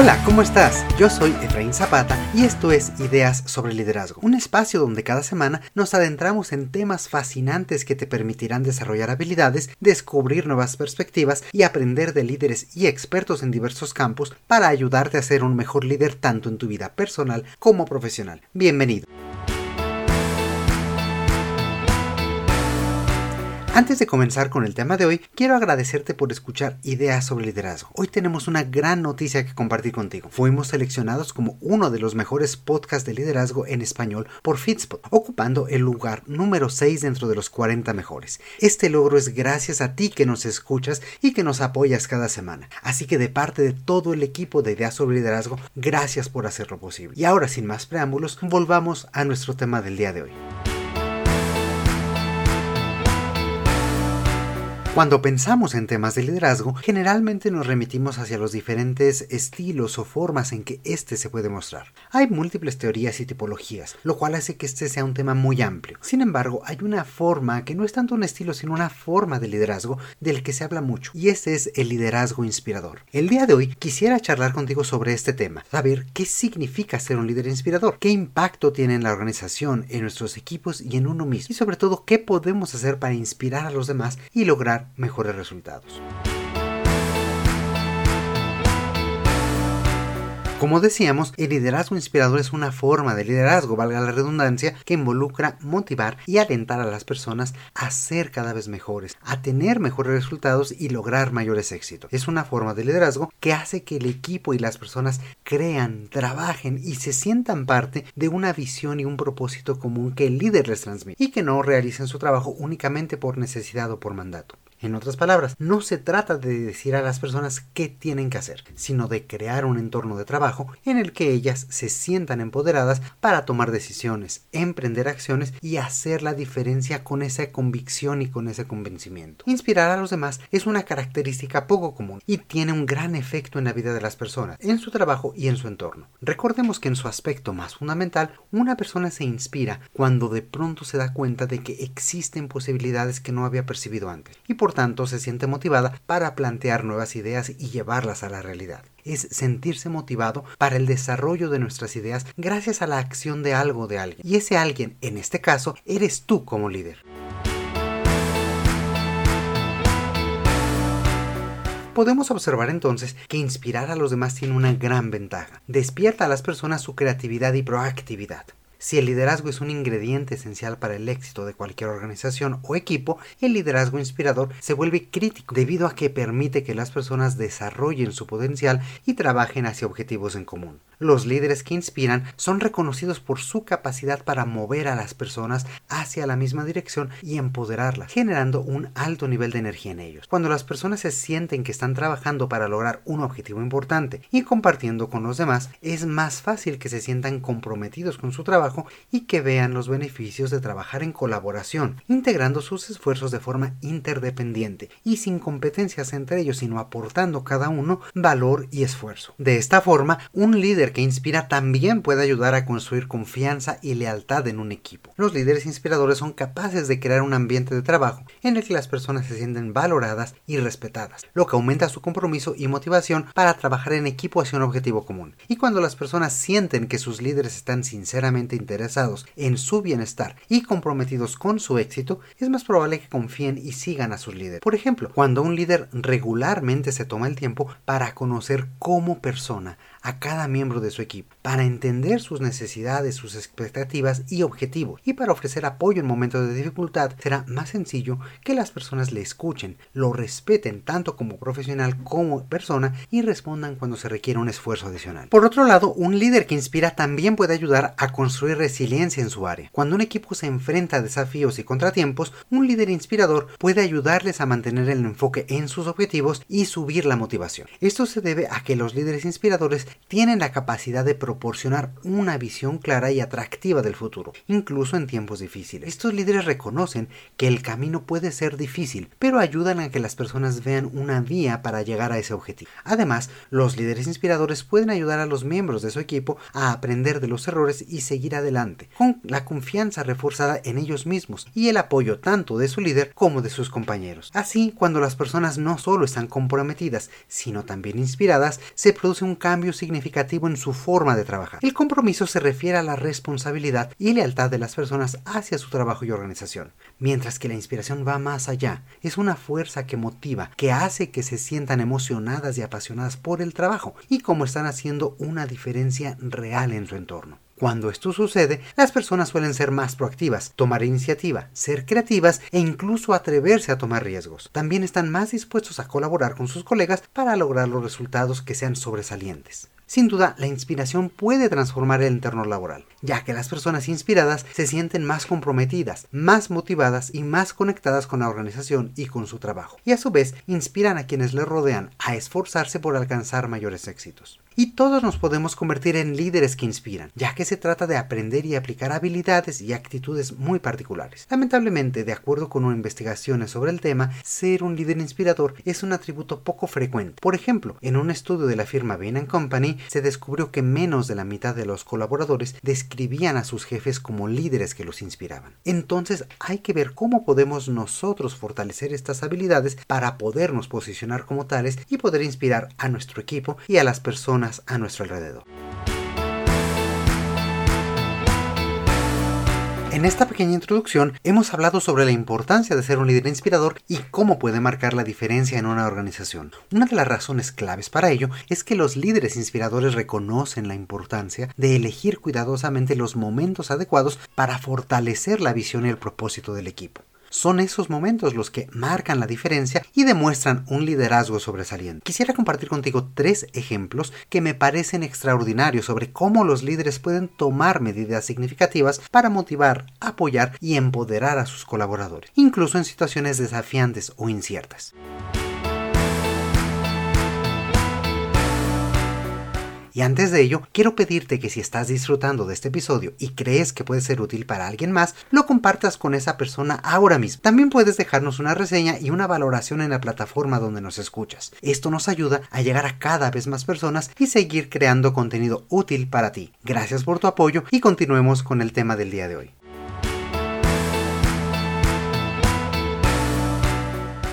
Hola, ¿cómo estás? Yo soy Efraín Zapata y esto es Ideas sobre Liderazgo, un espacio donde cada semana nos adentramos en temas fascinantes que te permitirán desarrollar habilidades, descubrir nuevas perspectivas y aprender de líderes y expertos en diversos campos para ayudarte a ser un mejor líder tanto en tu vida personal como profesional. Bienvenido. Antes de comenzar con el tema de hoy, quiero agradecerte por escuchar Ideas sobre Liderazgo. Hoy tenemos una gran noticia que compartir contigo. Fuimos seleccionados como uno de los mejores podcasts de liderazgo en español por Fitspot, ocupando el lugar número 6 dentro de los 40 mejores. Este logro es gracias a ti que nos escuchas y que nos apoyas cada semana. Así que de parte de todo el equipo de Ideas sobre Liderazgo, gracias por hacerlo posible. Y ahora, sin más preámbulos, volvamos a nuestro tema del día de hoy. Cuando pensamos en temas de liderazgo, generalmente nos remitimos hacia los diferentes estilos o formas en que éste se puede mostrar. Hay múltiples teorías y tipologías, lo cual hace que este sea un tema muy amplio. Sin embargo, hay una forma que no es tanto un estilo, sino una forma de liderazgo del que se habla mucho, y ese es el liderazgo inspirador. El día de hoy quisiera charlar contigo sobre este tema, saber qué significa ser un líder inspirador, qué impacto tiene en la organización, en nuestros equipos y en uno mismo, y sobre todo qué podemos hacer para inspirar a los demás y lograr mejores resultados. Como decíamos, el liderazgo inspirador es una forma de liderazgo, valga la redundancia, que involucra motivar y alentar a las personas a ser cada vez mejores, a tener mejores resultados y lograr mayores éxitos. Es una forma de liderazgo que hace que el equipo y las personas crean, trabajen y se sientan parte de una visión y un propósito común que el líder les transmite y que no realicen su trabajo únicamente por necesidad o por mandato. En otras palabras, no se trata de decir a las personas qué tienen que hacer, sino de crear un entorno de trabajo en el que ellas se sientan empoderadas para tomar decisiones, emprender acciones y hacer la diferencia con esa convicción y con ese convencimiento. Inspirar a los demás es una característica poco común y tiene un gran efecto en la vida de las personas, en su trabajo y en su entorno. Recordemos que en su aspecto más fundamental, una persona se inspira cuando de pronto se da cuenta de que existen posibilidades que no había percibido antes y por tanto se siente motivada para plantear nuevas ideas y llevarlas a la realidad. Es sentirse motivado para el desarrollo de nuestras ideas gracias a la acción de algo de alguien. Y ese alguien, en este caso, eres tú como líder. Podemos observar entonces que inspirar a los demás tiene una gran ventaja. Despierta a las personas su creatividad y proactividad. Si el liderazgo es un ingrediente esencial para el éxito de cualquier organización o equipo, el liderazgo inspirador se vuelve crítico debido a que permite que las personas desarrollen su potencial y trabajen hacia objetivos en común. Los líderes que inspiran son reconocidos por su capacidad para mover a las personas hacia la misma dirección y empoderarlas, generando un alto nivel de energía en ellos. Cuando las personas se sienten que están trabajando para lograr un objetivo importante y compartiendo con los demás, es más fácil que se sientan comprometidos con su trabajo y que vean los beneficios de trabajar en colaboración, integrando sus esfuerzos de forma interdependiente y sin competencias entre ellos, sino aportando cada uno valor y esfuerzo. De esta forma, un líder que inspira también puede ayudar a construir confianza y lealtad en un equipo. Los líderes inspiradores son capaces de crear un ambiente de trabajo en el que las personas se sienten valoradas y respetadas, lo que aumenta su compromiso y motivación para trabajar en equipo hacia un objetivo común. Y cuando las personas sienten que sus líderes están sinceramente interesados en su bienestar y comprometidos con su éxito, es más probable que confíen y sigan a sus líderes. Por ejemplo, cuando un líder regularmente se toma el tiempo para conocer como persona a cada miembro de su equipo para entender sus necesidades, sus expectativas y objetivos y para ofrecer apoyo en momentos de dificultad será más sencillo que las personas le escuchen, lo respeten tanto como profesional como persona y respondan cuando se requiere un esfuerzo adicional. Por otro lado, un líder que inspira también puede ayudar a construir resiliencia en su área. Cuando un equipo se enfrenta a desafíos y contratiempos, un líder inspirador puede ayudarles a mantener el enfoque en sus objetivos y subir la motivación. Esto se debe a que los líderes inspiradores tienen la capacidad de proporcionar una visión clara y atractiva del futuro, incluso en tiempos difíciles. Estos líderes reconocen que el camino puede ser difícil, pero ayudan a que las personas vean una vía para llegar a ese objetivo. Además, los líderes inspiradores pueden ayudar a los miembros de su equipo a aprender de los errores y seguir adelante, con la confianza reforzada en ellos mismos y el apoyo tanto de su líder como de sus compañeros. Así, cuando las personas no solo están comprometidas, sino también inspiradas, se produce un cambio significativo en su forma de trabajar. El compromiso se refiere a la responsabilidad y lealtad de las personas hacia su trabajo y organización, mientras que la inspiración va más allá. Es una fuerza que motiva, que hace que se sientan emocionadas y apasionadas por el trabajo y cómo están haciendo una diferencia real en su entorno. Cuando esto sucede, las personas suelen ser más proactivas, tomar iniciativa, ser creativas e incluso atreverse a tomar riesgos. También están más dispuestos a colaborar con sus colegas para lograr los resultados que sean sobresalientes. Sin duda, la inspiración puede transformar el entorno laboral, ya que las personas inspiradas se sienten más comprometidas, más motivadas y más conectadas con la organización y con su trabajo, y a su vez inspiran a quienes les rodean a esforzarse por alcanzar mayores éxitos y todos nos podemos convertir en líderes que inspiran, ya que se trata de aprender y aplicar habilidades y actitudes muy particulares. Lamentablemente, de acuerdo con investigaciones sobre el tema, ser un líder inspirador es un atributo poco frecuente. Por ejemplo, en un estudio de la firma Bain Company se descubrió que menos de la mitad de los colaboradores describían a sus jefes como líderes que los inspiraban. Entonces hay que ver cómo podemos nosotros fortalecer estas habilidades para podernos posicionar como tales y poder inspirar a nuestro equipo y a las personas a nuestro alrededor. En esta pequeña introducción hemos hablado sobre la importancia de ser un líder inspirador y cómo puede marcar la diferencia en una organización. Una de las razones claves para ello es que los líderes inspiradores reconocen la importancia de elegir cuidadosamente los momentos adecuados para fortalecer la visión y el propósito del equipo. Son esos momentos los que marcan la diferencia y demuestran un liderazgo sobresaliente. Quisiera compartir contigo tres ejemplos que me parecen extraordinarios sobre cómo los líderes pueden tomar medidas significativas para motivar, apoyar y empoderar a sus colaboradores, incluso en situaciones desafiantes o inciertas. Y antes de ello, quiero pedirte que si estás disfrutando de este episodio y crees que puede ser útil para alguien más, lo compartas con esa persona ahora mismo. También puedes dejarnos una reseña y una valoración en la plataforma donde nos escuchas. Esto nos ayuda a llegar a cada vez más personas y seguir creando contenido útil para ti. Gracias por tu apoyo y continuemos con el tema del día de hoy.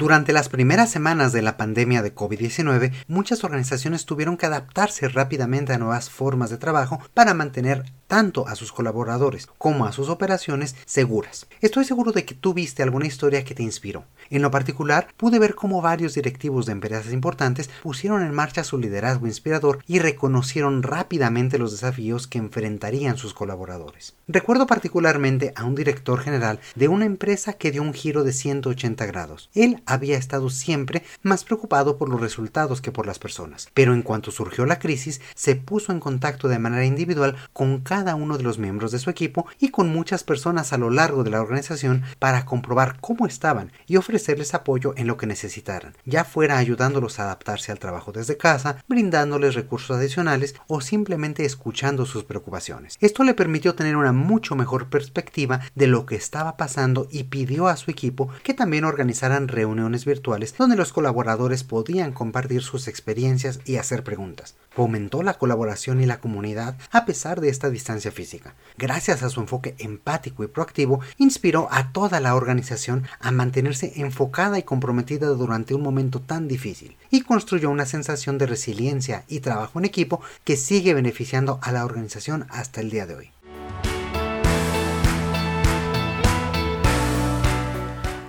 Durante las primeras semanas de la pandemia de COVID-19, muchas organizaciones tuvieron que adaptarse rápidamente a nuevas formas de trabajo para mantener tanto a sus colaboradores como a sus operaciones seguras. Estoy seguro de que tú viste alguna historia que te inspiró. En lo particular, pude ver cómo varios directivos de empresas importantes pusieron en marcha su liderazgo inspirador y reconocieron rápidamente los desafíos que enfrentarían sus colaboradores. Recuerdo particularmente a un director general de una empresa que dio un giro de 180 grados. Él había estado siempre más preocupado por los resultados que por las personas, pero en cuanto surgió la crisis, se puso en contacto de manera individual con cada uno de los miembros de su equipo y con muchas personas a lo largo de la organización para comprobar cómo estaban y ofrecerles apoyo en lo que necesitaran, ya fuera ayudándolos a adaptarse al trabajo desde casa, brindándoles recursos adicionales o simplemente escuchando sus preocupaciones. Esto le permitió tener una mucho mejor perspectiva de lo que estaba pasando y pidió a su equipo que también organizaran reuniones virtuales donde los colaboradores podían compartir sus experiencias y hacer preguntas. Fomentó la colaboración y la comunidad a pesar de esta física. Gracias a su enfoque empático y proactivo, inspiró a toda la organización a mantenerse enfocada y comprometida durante un momento tan difícil y construyó una sensación de resiliencia y trabajo en equipo que sigue beneficiando a la organización hasta el día de hoy.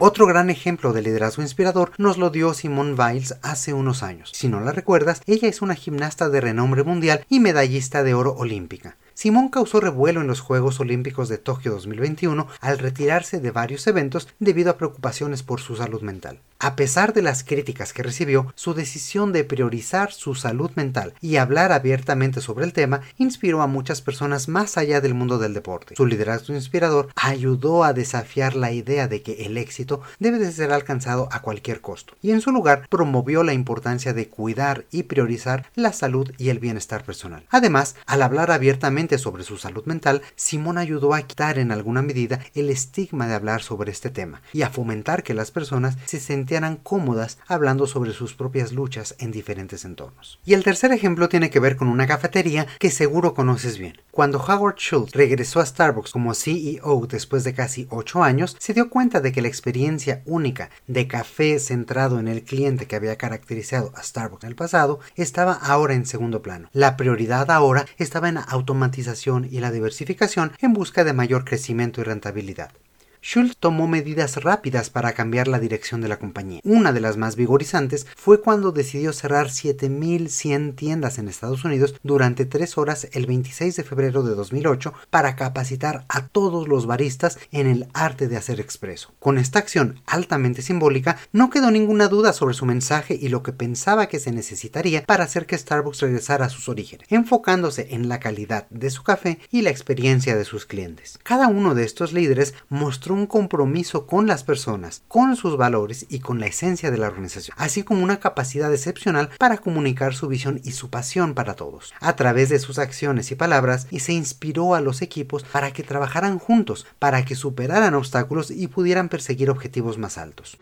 Otro gran ejemplo de liderazgo inspirador nos lo dio Simone Biles hace unos años. Si no la recuerdas, ella es una gimnasta de renombre mundial y medallista de oro olímpica. Simón causó revuelo en los Juegos Olímpicos de Tokio 2021 al retirarse de varios eventos debido a preocupaciones por su salud mental. A pesar de las críticas que recibió, su decisión de priorizar su salud mental y hablar abiertamente sobre el tema inspiró a muchas personas más allá del mundo del deporte. Su liderazgo inspirador ayudó a desafiar la idea de que el éxito debe de ser alcanzado a cualquier costo, y en su lugar promovió la importancia de cuidar y priorizar la salud y el bienestar personal. Además, al hablar abiertamente sobre su salud mental, Simón ayudó a quitar en alguna medida el estigma de hablar sobre este tema y a fomentar que las personas se sintieran sintieran cómodas hablando sobre sus propias luchas en diferentes entornos. Y el tercer ejemplo tiene que ver con una cafetería que seguro conoces bien. Cuando Howard Schultz regresó a Starbucks como CEO después de casi 8 años, se dio cuenta de que la experiencia única de café centrado en el cliente que había caracterizado a Starbucks en el pasado estaba ahora en segundo plano. La prioridad ahora estaba en la automatización y la diversificación en busca de mayor crecimiento y rentabilidad. Schultz tomó medidas rápidas para cambiar la dirección de la compañía. Una de las más vigorizantes fue cuando decidió cerrar 7.100 tiendas en Estados Unidos durante tres horas el 26 de febrero de 2008 para capacitar a todos los baristas en el arte de hacer expreso. Con esta acción altamente simbólica, no quedó ninguna duda sobre su mensaje y lo que pensaba que se necesitaría para hacer que Starbucks regresara a sus orígenes, enfocándose en la calidad de su café y la experiencia de sus clientes. Cada uno de estos líderes mostró un compromiso con las personas, con sus valores y con la esencia de la organización, así como una capacidad excepcional para comunicar su visión y su pasión para todos. A través de sus acciones y palabras, y se inspiró a los equipos para que trabajaran juntos, para que superaran obstáculos y pudieran perseguir objetivos más altos.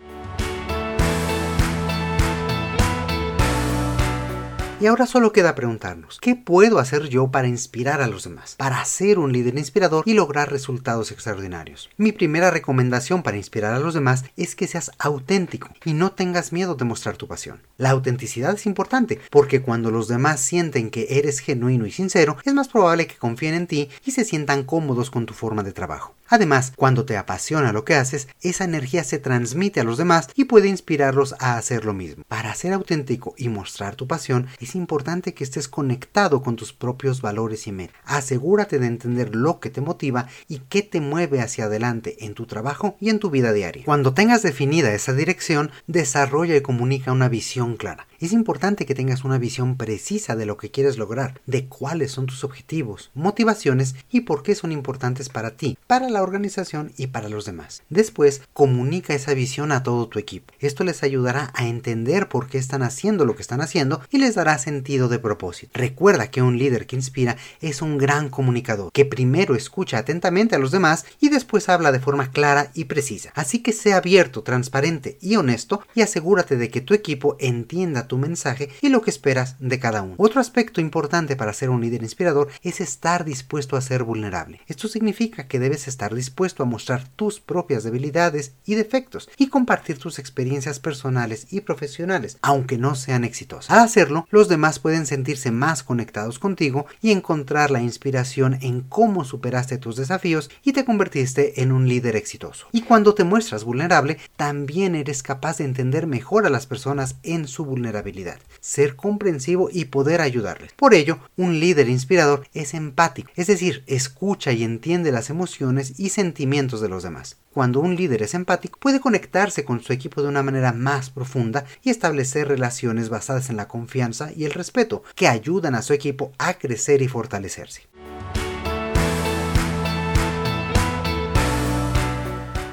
Y ahora solo queda preguntarnos, ¿qué puedo hacer yo para inspirar a los demás? Para ser un líder inspirador y lograr resultados extraordinarios. Mi primera recomendación para inspirar a los demás es que seas auténtico y no tengas miedo de mostrar tu pasión. La autenticidad es importante porque cuando los demás sienten que eres genuino y sincero, es más probable que confíen en ti y se sientan cómodos con tu forma de trabajo. Además, cuando te apasiona lo que haces, esa energía se transmite a los demás y puede inspirarlos a hacer lo mismo. Para ser auténtico y mostrar tu pasión, importante que estés conectado con tus propios valores y metas. Asegúrate de entender lo que te motiva y qué te mueve hacia adelante en tu trabajo y en tu vida diaria. Cuando tengas definida esa dirección, desarrolla y comunica una visión clara. Es importante que tengas una visión precisa de lo que quieres lograr, de cuáles son tus objetivos, motivaciones y por qué son importantes para ti, para la organización y para los demás. Después, comunica esa visión a todo tu equipo. Esto les ayudará a entender por qué están haciendo lo que están haciendo y les dará sentido de propósito. Recuerda que un líder que inspira es un gran comunicador, que primero escucha atentamente a los demás y después habla de forma clara y precisa. Así que sea abierto, transparente y honesto y asegúrate de que tu equipo entienda tu mensaje y lo que esperas de cada uno. Otro aspecto importante para ser un líder inspirador es estar dispuesto a ser vulnerable. Esto significa que debes estar dispuesto a mostrar tus propias debilidades y defectos y compartir tus experiencias personales y profesionales, aunque no sean exitosas. Al hacerlo, los demás pueden sentirse más conectados contigo y encontrar la inspiración en cómo superaste tus desafíos y te convertiste en un líder exitoso. Y cuando te muestras vulnerable, también eres capaz de entender mejor a las personas en su vulnerabilidad ser comprensivo y poder ayudarles. Por ello, un líder inspirador es empático, es decir, escucha y entiende las emociones y sentimientos de los demás. Cuando un líder es empático, puede conectarse con su equipo de una manera más profunda y establecer relaciones basadas en la confianza y el respeto, que ayudan a su equipo a crecer y fortalecerse.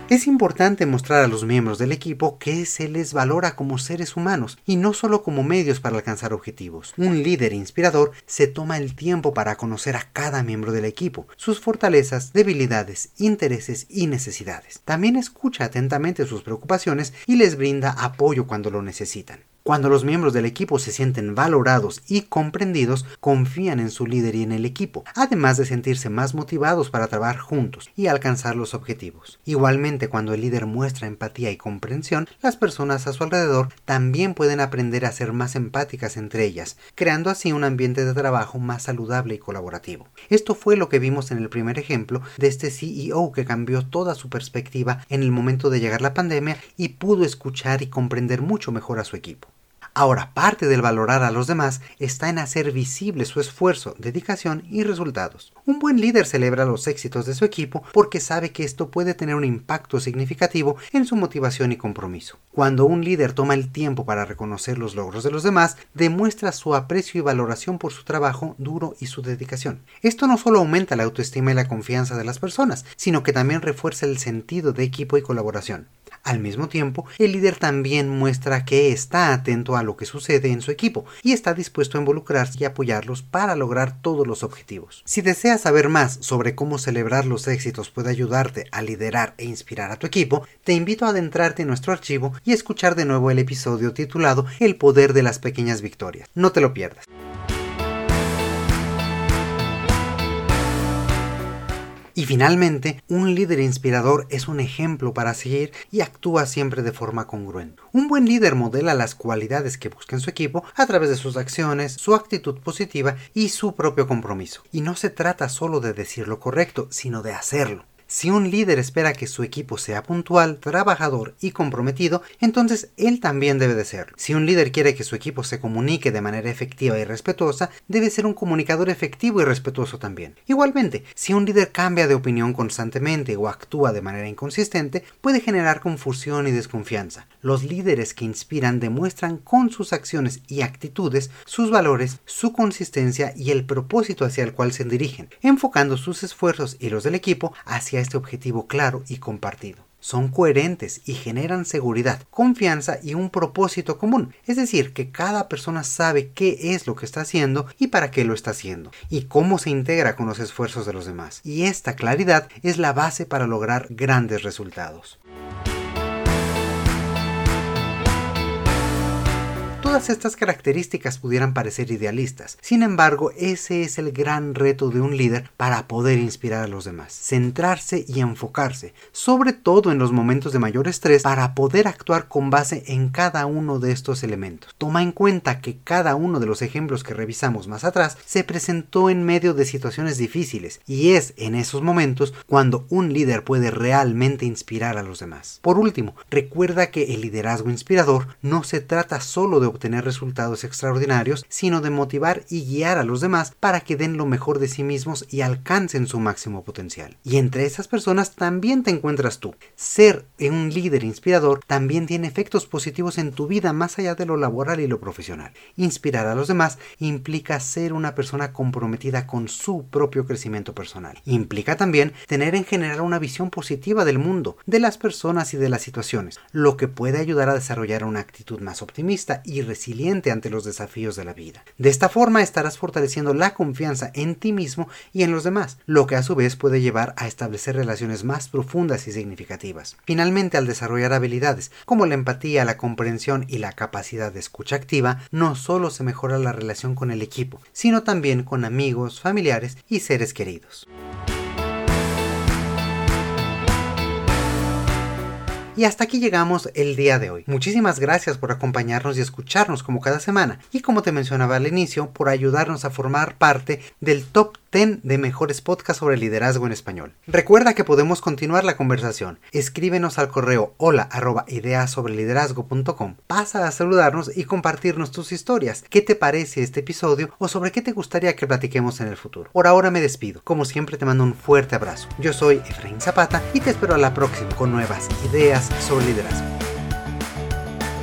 Es importante mostrar a los miembros del equipo que se les valora como seres humanos y no solo como medios para alcanzar objetivos. Un líder inspirador se toma el tiempo para conocer a cada miembro del equipo, sus fortalezas, debilidades, intereses y necesidades. También escucha atentamente sus preocupaciones y les brinda apoyo cuando lo necesitan. Cuando los miembros del equipo se sienten valorados y comprendidos, confían en su líder y en el equipo, además de sentirse más motivados para trabajar juntos y alcanzar los objetivos. Igualmente, cuando el líder muestra empatía y comprensión, las personas a su alrededor también pueden aprender a ser más empáticas entre ellas, creando así un ambiente de trabajo más saludable y colaborativo. Esto fue lo que vimos en el primer ejemplo de este CEO que cambió toda su perspectiva en el momento de llegar la pandemia y pudo escuchar y comprender mucho mejor a su equipo. Ahora, parte del valorar a los demás está en hacer visible su esfuerzo, dedicación y resultados. Un buen líder celebra los éxitos de su equipo porque sabe que esto puede tener un impacto significativo en su motivación y compromiso. Cuando un líder toma el tiempo para reconocer los logros de los demás, demuestra su aprecio y valoración por su trabajo duro y su dedicación. Esto no solo aumenta la autoestima y la confianza de las personas, sino que también refuerza el sentido de equipo y colaboración. Al mismo tiempo, el líder también muestra que está atento a lo que sucede en su equipo y está dispuesto a involucrarse y apoyarlos para lograr todos los objetivos. Si deseas saber más sobre cómo celebrar los éxitos puede ayudarte a liderar e inspirar a tu equipo, te invito a adentrarte en nuestro archivo y escuchar de nuevo el episodio titulado El poder de las pequeñas victorias. No te lo pierdas. Y finalmente, un líder inspirador es un ejemplo para seguir y actúa siempre de forma congruente. Un buen líder modela las cualidades que busca en su equipo a través de sus acciones, su actitud positiva y su propio compromiso. Y no se trata solo de decir lo correcto, sino de hacerlo. Si un líder espera que su equipo sea puntual, trabajador y comprometido, entonces él también debe de serlo. Si un líder quiere que su equipo se comunique de manera efectiva y respetuosa, debe ser un comunicador efectivo y respetuoso también. Igualmente, si un líder cambia de opinión constantemente o actúa de manera inconsistente, puede generar confusión y desconfianza. Los líderes que inspiran demuestran con sus acciones y actitudes sus valores, su consistencia y el propósito hacia el cual se dirigen, enfocando sus esfuerzos y los del equipo hacia este objetivo claro y compartido. Son coherentes y generan seguridad, confianza y un propósito común. Es decir, que cada persona sabe qué es lo que está haciendo y para qué lo está haciendo, y cómo se integra con los esfuerzos de los demás. Y esta claridad es la base para lograr grandes resultados. Todas estas características pudieran parecer idealistas, sin embargo ese es el gran reto de un líder para poder inspirar a los demás, centrarse y enfocarse, sobre todo en los momentos de mayor estrés, para poder actuar con base en cada uno de estos elementos. Toma en cuenta que cada uno de los ejemplos que revisamos más atrás se presentó en medio de situaciones difíciles y es en esos momentos cuando un líder puede realmente inspirar a los demás. Por último, recuerda que el liderazgo inspirador no se trata solo de obtener resultados extraordinarios, sino de motivar y guiar a los demás para que den lo mejor de sí mismos y alcancen su máximo potencial. Y entre esas personas también te encuentras tú. Ser un líder inspirador también tiene efectos positivos en tu vida más allá de lo laboral y lo profesional. Inspirar a los demás implica ser una persona comprometida con su propio crecimiento personal. Implica también tener en general una visión positiva del mundo, de las personas y de las situaciones, lo que puede ayudar a desarrollar una actitud más optimista y resiliente ante los desafíos de la vida. De esta forma estarás fortaleciendo la confianza en ti mismo y en los demás, lo que a su vez puede llevar a establecer relaciones más profundas y significativas. Finalmente, al desarrollar habilidades como la empatía, la comprensión y la capacidad de escucha activa, no solo se mejora la relación con el equipo, sino también con amigos, familiares y seres queridos. Y hasta aquí llegamos el día de hoy. Muchísimas gracias por acompañarnos y escucharnos como cada semana. Y como te mencionaba al inicio, por ayudarnos a formar parte del top 10 de mejores podcasts sobre liderazgo en español. Recuerda que podemos continuar la conversación. Escríbenos al correo hola arroba Pasa a saludarnos y compartirnos tus historias. ¿Qué te parece este episodio o sobre qué te gustaría que platiquemos en el futuro? Por ahora me despido. Como siempre te mando un fuerte abrazo. Yo soy Efraín Zapata y te espero a la próxima con nuevas ideas sobre liderazgo.